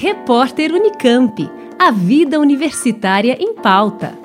Repórter Unicamp. A vida universitária em pauta.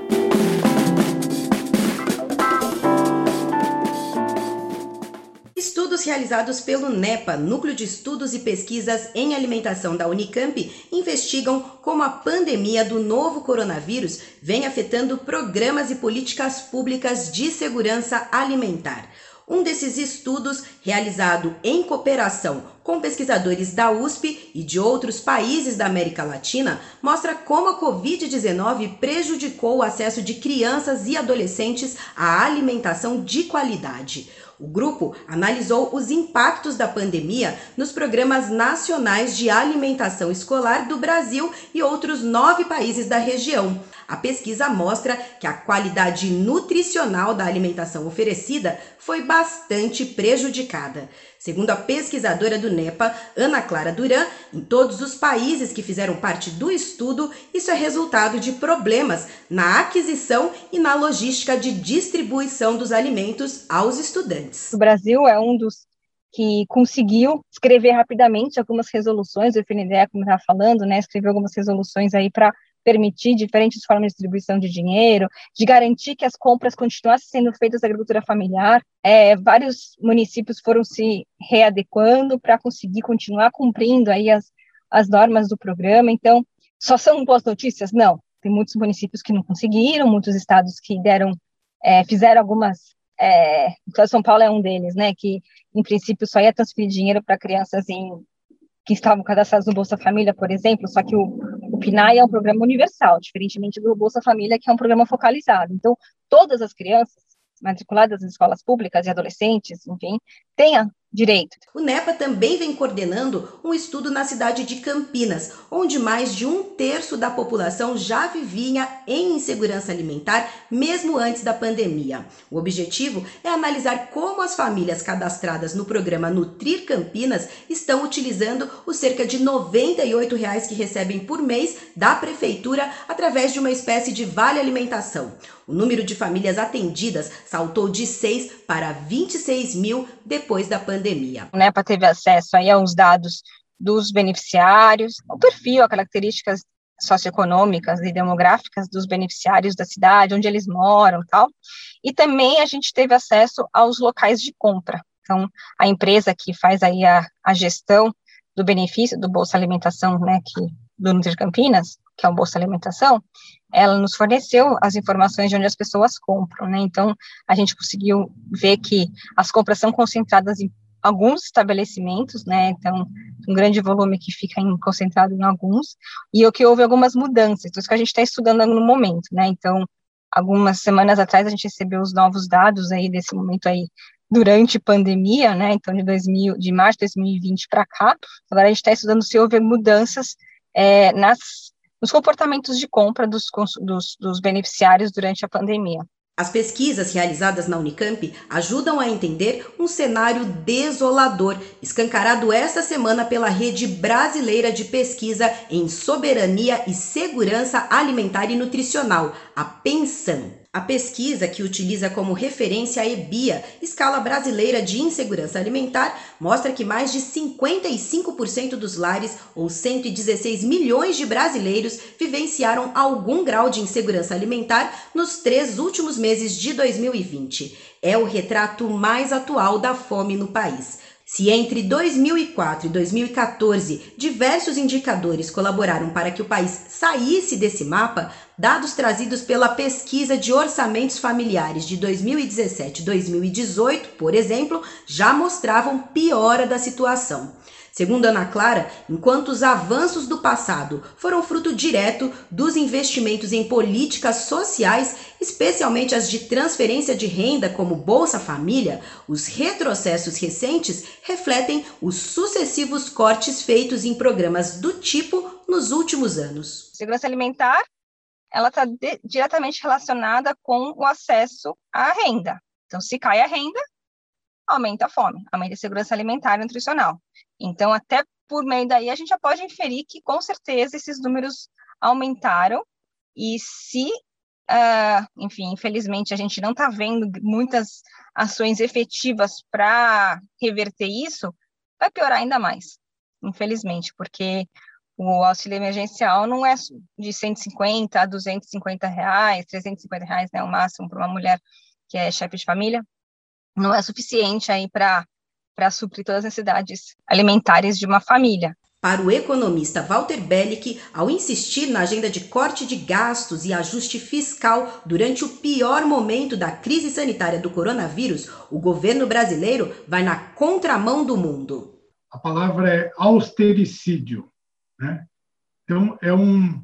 Estudos realizados pelo NEPA, Núcleo de Estudos e Pesquisas em Alimentação da Unicamp, investigam como a pandemia do novo coronavírus vem afetando programas e políticas públicas de segurança alimentar. Um desses estudos, realizado em cooperação com pesquisadores da USP e de outros países da América Latina, mostra como a Covid-19 prejudicou o acesso de crianças e adolescentes à alimentação de qualidade. O grupo analisou os impactos da pandemia nos programas nacionais de alimentação escolar do Brasil e outros nove países da região. A pesquisa mostra que a qualidade nutricional da alimentação oferecida foi bastante prejudicada. Segundo a pesquisadora do NEPA, Ana Clara Duran, em todos os países que fizeram parte do estudo, isso é resultado de problemas na aquisição e na logística de distribuição dos alimentos aos estudantes. O Brasil é um dos que conseguiu escrever rapidamente algumas resoluções, o FNDE, como estava falando, né, escreveu algumas resoluções aí para permitir diferentes formas de distribuição de dinheiro, de garantir que as compras continuassem sendo feitas da agricultura familiar. É, vários municípios foram se readequando para conseguir continuar cumprindo aí as, as normas do programa. Então, só são boas notícias? Não. Tem muitos municípios que não conseguiram, muitos estados que deram, é, fizeram algumas. É, então, São Paulo é um deles, né? Que em princípio só ia transferir dinheiro para crianças em, que estavam cadastradas no Bolsa Família, por exemplo, só que o, o PNAE é um programa universal, diferentemente do Bolsa Família, que é um programa focalizado. Então, todas as crianças matriculadas em escolas públicas e adolescentes, enfim, tenham direito. O NEPA também vem coordenando um estudo na cidade de Campinas, onde mais de um terço da população já vivia em insegurança alimentar, mesmo antes da pandemia. O objetivo é analisar como as famílias cadastradas no programa Nutrir Campinas estão utilizando os cerca de 98 reais que recebem por mês da prefeitura através de uma espécie de vale alimentação. O número de famílias atendidas saltou de 6 para 26 mil depois da pandemia. O NEPA teve acesso aí aos dados dos beneficiários, o perfil, as características socioeconômicas e demográficas dos beneficiários da cidade, onde eles moram tal. E também a gente teve acesso aos locais de compra. Então, a empresa que faz aí a, a gestão do benefício do Bolsa Alimentação, né, que, do Nutri Campinas, que é o Bolsa Alimentação, ela nos forneceu as informações de onde as pessoas compram, né? Então, a gente conseguiu ver que as compras são concentradas em alguns estabelecimentos, né? Então, um grande volume que fica em, concentrado em alguns, e o que houve algumas mudanças, então, isso que a gente está estudando no momento, né? Então, algumas semanas atrás a gente recebeu os novos dados aí desse momento aí durante pandemia, né? Então, de 2000, de março de 2020 para cá, agora a gente está estudando se houve mudanças é, nas nos comportamentos de compra dos, dos, dos beneficiários durante a pandemia. As pesquisas realizadas na Unicamp ajudam a entender um cenário desolador, escancarado esta semana pela Rede Brasileira de Pesquisa em Soberania e Segurança Alimentar e Nutricional, a PENSAM. A pesquisa, que utiliza como referência a EBIA, Escala Brasileira de Insegurança Alimentar, mostra que mais de 55% dos lares, ou 116 milhões de brasileiros, vivenciaram algum grau de insegurança alimentar nos três últimos meses de 2020. É o retrato mais atual da fome no país. Se entre 2004 e 2014 diversos indicadores colaboraram para que o país saísse desse mapa, dados trazidos pela pesquisa de orçamentos familiares de 2017 e 2018, por exemplo, já mostravam piora da situação. Segundo Ana Clara, enquanto os avanços do passado foram fruto direto dos investimentos em políticas sociais, especialmente as de transferência de renda como Bolsa Família, os retrocessos recentes refletem os sucessivos cortes feitos em programas do tipo nos últimos anos. Segurança alimentar ela está diretamente relacionada com o acesso à renda. Então, se cai a renda, aumenta a fome, aumenta a segurança alimentar e nutricional. Então, até por meio daí, a gente já pode inferir que, com certeza, esses números aumentaram. E se, uh, enfim, infelizmente, a gente não está vendo muitas ações efetivas para reverter isso, vai piorar ainda mais, infelizmente, porque O auxílio emergencial não é de 150 a 250 reais, 350 reais, né, o máximo para uma mulher que é chefe de família, não é suficiente aí para suprir todas as necessidades alimentares de uma família. Para o economista Walter Bellick, ao insistir na agenda de corte de gastos e ajuste fiscal durante o pior momento da crise sanitária do coronavírus, o governo brasileiro vai na contramão do mundo. A palavra é austericídio. Né? Então, é um,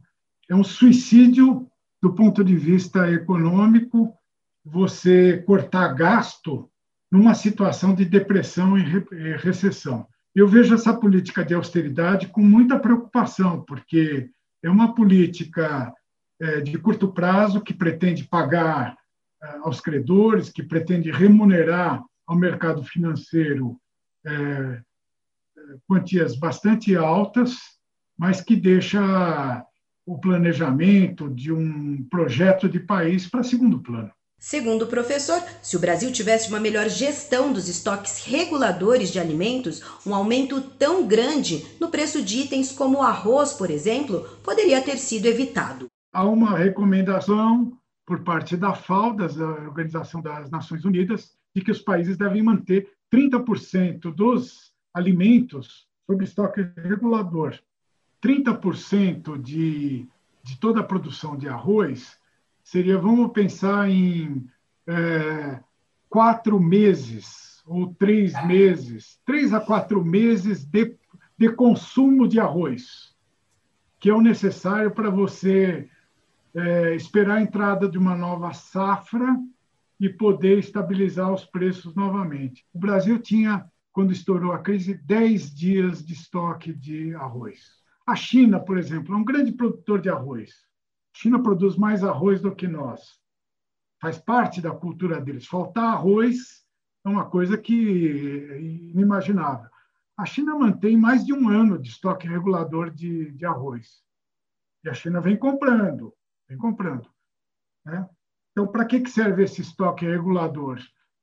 é um suicídio do ponto de vista econômico você cortar gasto numa situação de depressão e recessão. Eu vejo essa política de austeridade com muita preocupação, porque é uma política é, de curto prazo que pretende pagar é, aos credores, que pretende remunerar ao mercado financeiro é, quantias bastante altas, mas que deixa o planejamento de um projeto de país para segundo plano. Segundo o professor, se o Brasil tivesse uma melhor gestão dos estoques reguladores de alimentos, um aumento tão grande no preço de itens como o arroz, por exemplo, poderia ter sido evitado. Há uma recomendação por parte da FAO, da Organização das Nações Unidas, de que os países devem manter 30% dos alimentos sob estoque regulador. 30% de, de toda a produção de arroz seria, vamos pensar em é, quatro meses ou três meses, três a quatro meses de, de consumo de arroz, que é o necessário para você é, esperar a entrada de uma nova safra e poder estabilizar os preços novamente. O Brasil tinha, quando estourou a crise, 10 dias de estoque de arroz. A China, por exemplo, é um grande produtor de arroz. China produz mais arroz do que nós. Faz parte da cultura deles. Faltar arroz é uma coisa que é inimaginável. A China mantém mais de um ano de estoque regulador de, de arroz. E a China vem comprando, vem comprando. Né? Então, para que serve esse estoque regulador?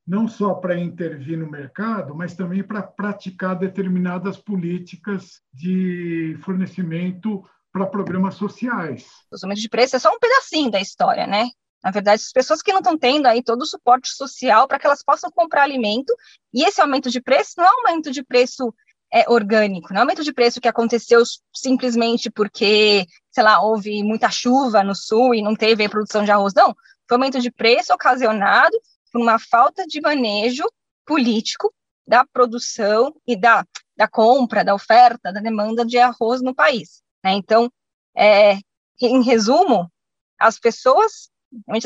Não só para intervir no mercado, mas também para praticar determinadas políticas de fornecimento para programas sociais. O aumento de preço é só um pedacinho da história, né? Na verdade, as pessoas que não estão tendo aí todo o suporte social para que elas possam comprar alimento, e esse aumento de preço não é um aumento de preço é, orgânico, não é um aumento de preço que aconteceu simplesmente porque, sei lá, houve muita chuva no sul e não teve produção de arroz, não. Foi um aumento de preço ocasionado por uma falta de manejo político da produção e da, da compra, da oferta, da demanda de arroz no país. Né? Então, é, em resumo, as pessoas,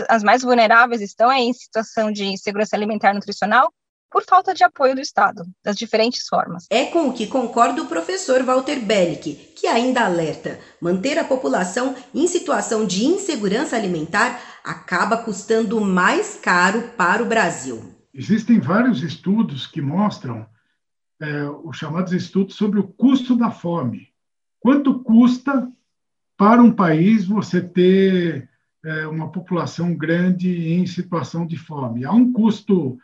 as mais vulneráveis, estão em situação de segurança alimentar e nutricional por falta de apoio do Estado, das diferentes formas. É com o que concorda o professor Walter Bellick, que ainda alerta: manter a população em situação de insegurança alimentar acaba custando mais caro para o Brasil. Existem vários estudos que mostram é, os chamados estudos sobre o custo da fome. Quanto custa para um país você ter é, uma população grande em situação de fome? Há um custo,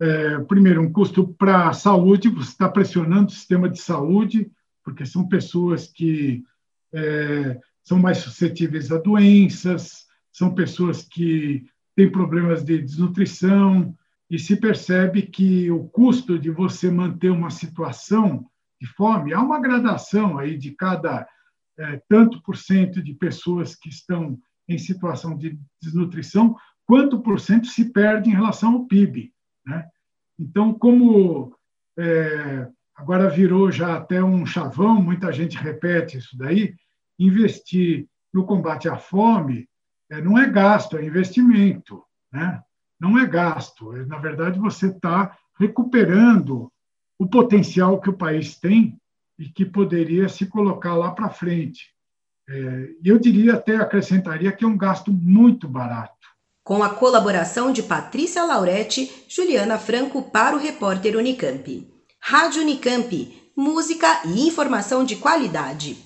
é, primeiro, um custo para a saúde, você está pressionando o sistema de saúde, porque são pessoas que é, são mais suscetíveis a doenças, são pessoas que têm problemas de desnutrição, e se percebe que o custo de você manter uma situação de fome, há uma gradação aí de cada é, tanto por cento de pessoas que estão em situação de desnutrição, quanto por cento se perde em relação ao PIB. Né? Então, como é, agora virou já até um chavão, muita gente repete isso daí, investir no combate à fome é, não é gasto, é investimento. Né? Não é gasto. Na verdade, você está recuperando o potencial que o país tem e que poderia se colocar lá para frente. É, eu diria até acrescentaria que é um gasto muito barato. Com a colaboração de Patrícia Lauretti, Juliana Franco para o repórter Unicamp. Rádio Unicamp, música e informação de qualidade.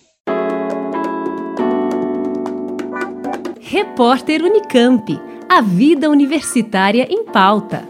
Repórter Unicamp, a vida universitária em pauta.